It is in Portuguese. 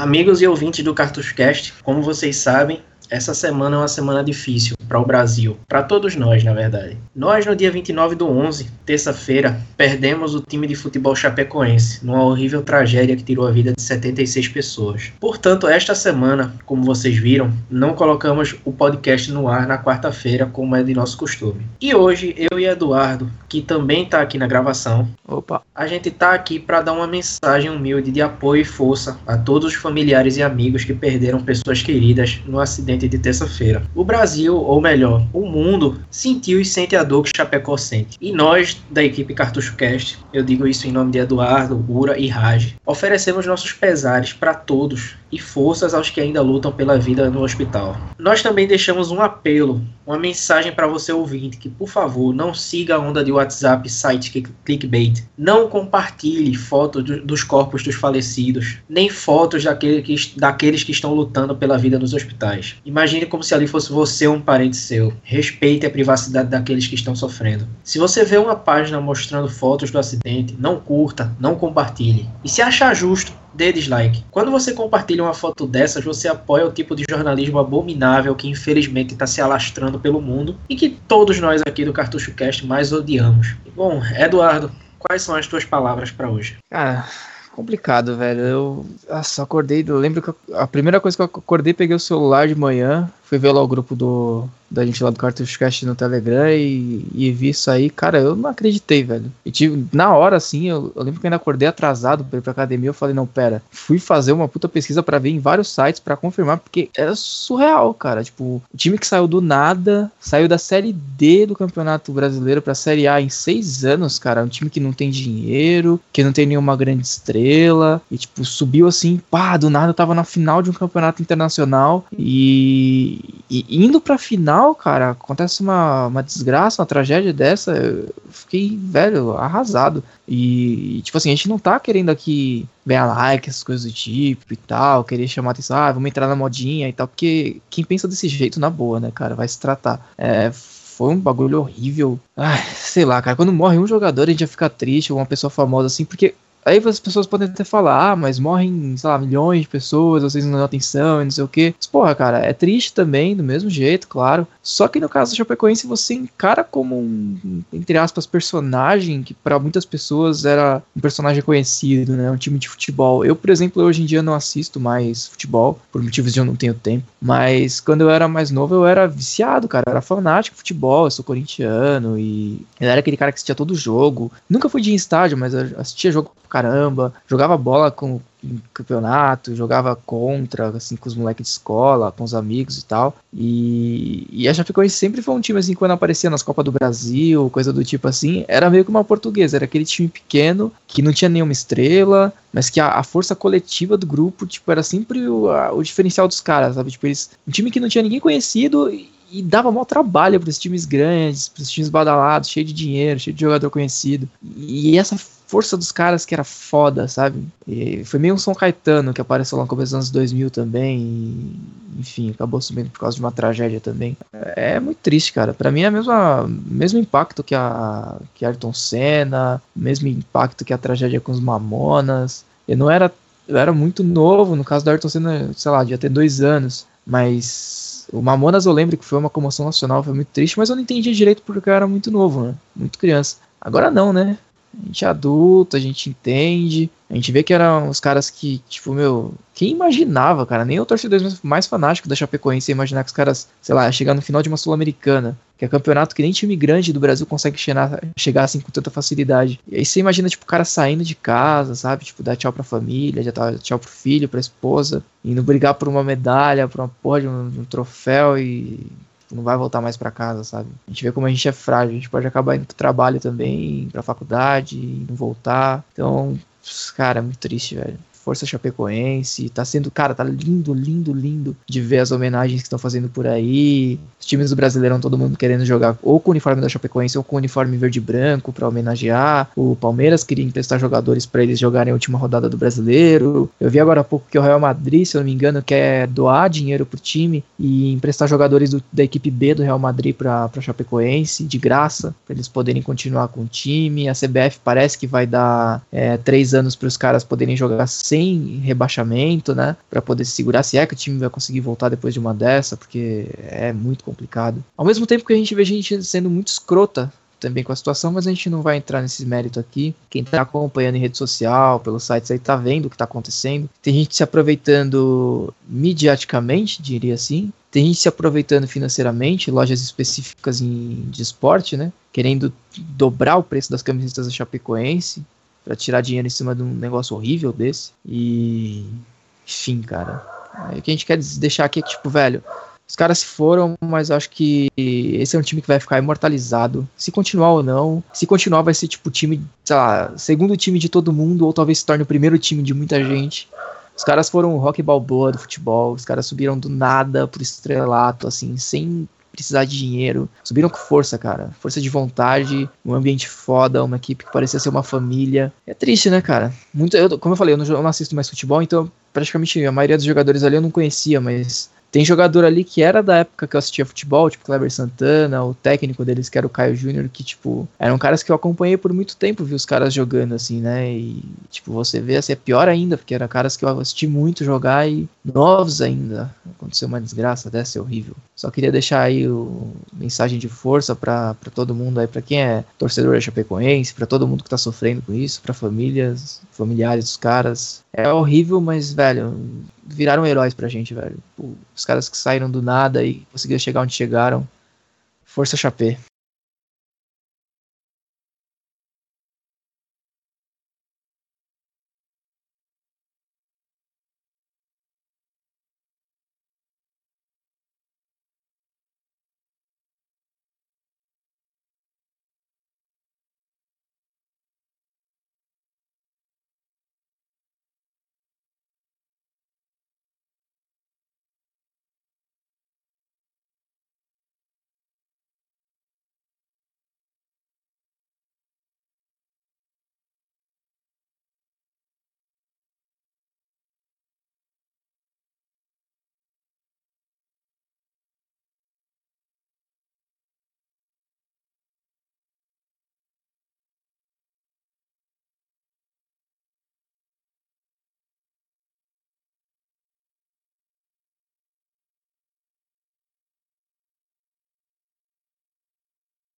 Amigos e ouvintes do CartusCast, como vocês sabem, essa semana é uma semana difícil para o Brasil, para todos nós, na verdade. Nós, no dia 29 do 11, terça-feira, perdemos o time de futebol chapecoense, numa horrível tragédia que tirou a vida de 76 pessoas. Portanto, esta semana, como vocês viram, não colocamos o podcast no ar na quarta-feira, como é de nosso costume. E hoje, eu e Eduardo, que também está aqui na gravação, Opa. a gente está aqui para dar uma mensagem humilde de apoio e força a todos os familiares e amigos que perderam pessoas queridas no acidente de terça-feira. O Brasil, ou melhor, o mundo, sentiu e sente a dor que Chapecó sente. E nós, da equipe Cartucho Cast, eu digo isso em nome de Eduardo, Ura e Raj, oferecemos nossos pesares para todos e forças aos que ainda lutam pela vida no hospital. Nós também deixamos um apelo, uma mensagem para você ouvinte, que por favor não siga a onda de WhatsApp, site clickbait. Não compartilhe fotos do, dos corpos dos falecidos, nem fotos daquele que, daqueles que estão lutando pela vida nos hospitais. Imagine como se ali fosse você ou um parente seu. Respeite a privacidade daqueles que estão sofrendo. Se você vê uma página mostrando fotos do acidente, não curta, não compartilhe. E se achar justo, dê dislike. Quando você compartilha uma foto dessas, você apoia o tipo de jornalismo abominável que infelizmente está se alastrando pelo mundo e que todos nós aqui do Cartucho Cast mais odiamos. Bom, Eduardo, quais são as tuas palavras para hoje? Cara, complicado, velho. Eu só acordei, eu lembro que a primeira coisa que eu acordei, peguei o celular de manhã, fui ver lá o grupo do, da gente lá do Cartucho Cast no Telegram e, e vi isso aí, cara, eu não acreditei, velho. E tive, na hora, assim, eu, eu, lembro que eu ainda acordei atrasado pra ir pra academia, eu falei, não, pera, fui fazer uma puta pesquisa para ver em vários sites para confirmar, porque era surreal, cara. Tipo, o time que saiu do nada, saiu da Série D do Campeonato Brasileiro pra Série A em seis anos, cara. Um time que não tem dinheiro, que não tem nenhuma grande estrela, e tipo, subiu assim, pá, do nada tava na final de um campeonato internacional e e indo pra final, cara, acontece uma, uma desgraça, uma tragédia dessa, eu fiquei, velho, arrasado. E, tipo assim, a gente não tá querendo aqui ganhar like, essas coisas do tipo e tal, querer chamar atenção, ah, vamos entrar na modinha e tal, porque quem pensa desse jeito, na boa, né, cara, vai se tratar. É, foi um bagulho horrível. Ai, sei lá, cara, quando morre um jogador a gente já fica triste, ou uma pessoa famosa assim, porque Aí as pessoas podem até falar, ah, mas morrem, sei lá, milhões de pessoas, vocês não dão atenção e não sei o quê. Mas, porra, cara, é triste também, do mesmo jeito, claro. Só que no caso da Chapecoense, você encara como um, entre aspas, personagem que para muitas pessoas era um personagem conhecido, né? Um time de futebol. Eu, por exemplo, hoje em dia não assisto mais futebol, por motivos de eu não tenho tempo. Mas quando eu era mais novo, eu era viciado, cara. Eu era fanático de futebol, eu sou corintiano e eu era aquele cara que assistia todo jogo. Nunca fui de estádio, mas eu assistia jogo caramba, jogava bola com campeonato, jogava contra, assim, com os moleques de escola, com os amigos e tal. E, e a Chapecoense sempre foi um time, assim, quando aparecia nas Copas do Brasil, coisa do tipo assim, era meio que uma portuguesa, era aquele time pequeno, que não tinha nenhuma estrela, mas que a, a força coletiva do grupo, tipo, era sempre o, a, o diferencial dos caras, sabe? Tipo, eles, um time que não tinha ninguém conhecido e, e dava mal trabalho para esses times grandes, para esses times badalados, cheio de dinheiro, cheio de jogador conhecido. E essa força dos caras que era foda, sabe? E foi meio um São Caetano que apareceu lá no começo dos anos 2000 também. E, enfim, acabou subindo por causa de uma tragédia também. É, é muito triste, cara. Para mim é o mesmo impacto que a que Ayrton Senna, mesmo impacto que a tragédia com os Mamonas. Eu não era eu era muito novo, no caso do Ayrton Senna, sei lá, devia ter dois anos, mas o Mamonas eu lembro que foi uma comoção nacional, foi muito triste, mas eu não entendia direito porque eu era muito novo, né? Muito criança. Agora não, né? A gente é adulto, a gente entende. A gente vê que eram os caras que, tipo, meu, quem imaginava, cara? Nem o torcedor mais fanático da Chapecoense ia imaginar que os caras, sei lá, chegar no final de uma Sul-Americana, que é campeonato que nem time grande do Brasil consegue chegar, chegar assim com tanta facilidade. E aí você imagina, tipo, o cara saindo de casa, sabe? Tipo, dar tchau pra família, já dar tchau pro filho, pra esposa, indo brigar por uma medalha, por uma porra de um, de um troféu e não vai voltar mais para casa, sabe? A gente vê como a gente é frágil, a gente pode acabar indo pro trabalho também, pra faculdade, não voltar. Então, cara, é muito triste, velho. Força Chapecoense. Tá sendo, cara, tá lindo, lindo, lindo de ver as homenagens que estão fazendo por aí. Os times do Brasileirão, todo mundo querendo jogar ou com o uniforme da Chapecoense ou com o uniforme verde e branco para homenagear. O Palmeiras queria emprestar jogadores para eles jogarem a última rodada do Brasileiro. Eu vi agora há pouco que o Real Madrid, se eu não me engano, quer doar dinheiro pro time e emprestar jogadores do, da equipe B do Real Madrid para pra Chapecoense, de graça, para eles poderem continuar com o time. A CBF parece que vai dar é, três anos para os caras poderem jogar sem sem rebaixamento, né? Para poder se segurar, se é que o time vai conseguir voltar depois de uma dessa, porque é muito complicado. Ao mesmo tempo que a gente vê gente sendo muito escrota também com a situação, mas a gente não vai entrar nesse mérito aqui. Quem tá acompanhando em rede social, pelos sites aí, tá vendo o que tá acontecendo. Tem gente se aproveitando midiaticamente, diria assim. Tem gente se aproveitando financeiramente, lojas específicas em, de esporte, né? Querendo dobrar o preço das camisetas da Chapecoense para tirar dinheiro em cima de um negócio horrível desse. E. Enfim, cara. O que a gente quer deixar aqui é que, tipo, velho, os caras foram, mas acho que esse é um time que vai ficar imortalizado. Se continuar ou não. Se continuar, vai ser tipo time, sei lá, segundo time de todo mundo, ou talvez se torne o primeiro time de muita gente. Os caras foram o rock balboa do futebol. Os caras subiram do nada pro estrelato, assim, sem precisar de dinheiro. Subiram com força, cara. Força de vontade, um ambiente foda, uma equipe que parecia ser uma família. É triste, né, cara? Muito, eu, como eu falei, eu não, eu não assisto mais futebol, então praticamente a maioria dos jogadores ali eu não conhecia, mas tem jogador ali que era da época que eu assistia futebol, tipo Kleber Santana, o técnico deles que era o Caio Júnior, que, tipo, eram caras que eu acompanhei por muito tempo, vi os caras jogando, assim, né? E, tipo, você vê, assim, é pior ainda, porque eram caras que eu assisti muito jogar e novos ainda. Aconteceu uma desgraça dessa, é horrível. Só queria deixar aí o mensagem de força para todo mundo aí, para quem é torcedor da Chapecoense, para todo mundo que tá sofrendo com isso, para famílias, familiares dos caras. É horrível, mas, velho, viraram heróis pra gente, velho. Os caras que saíram do nada e conseguiram chegar onde chegaram. Força Chapé.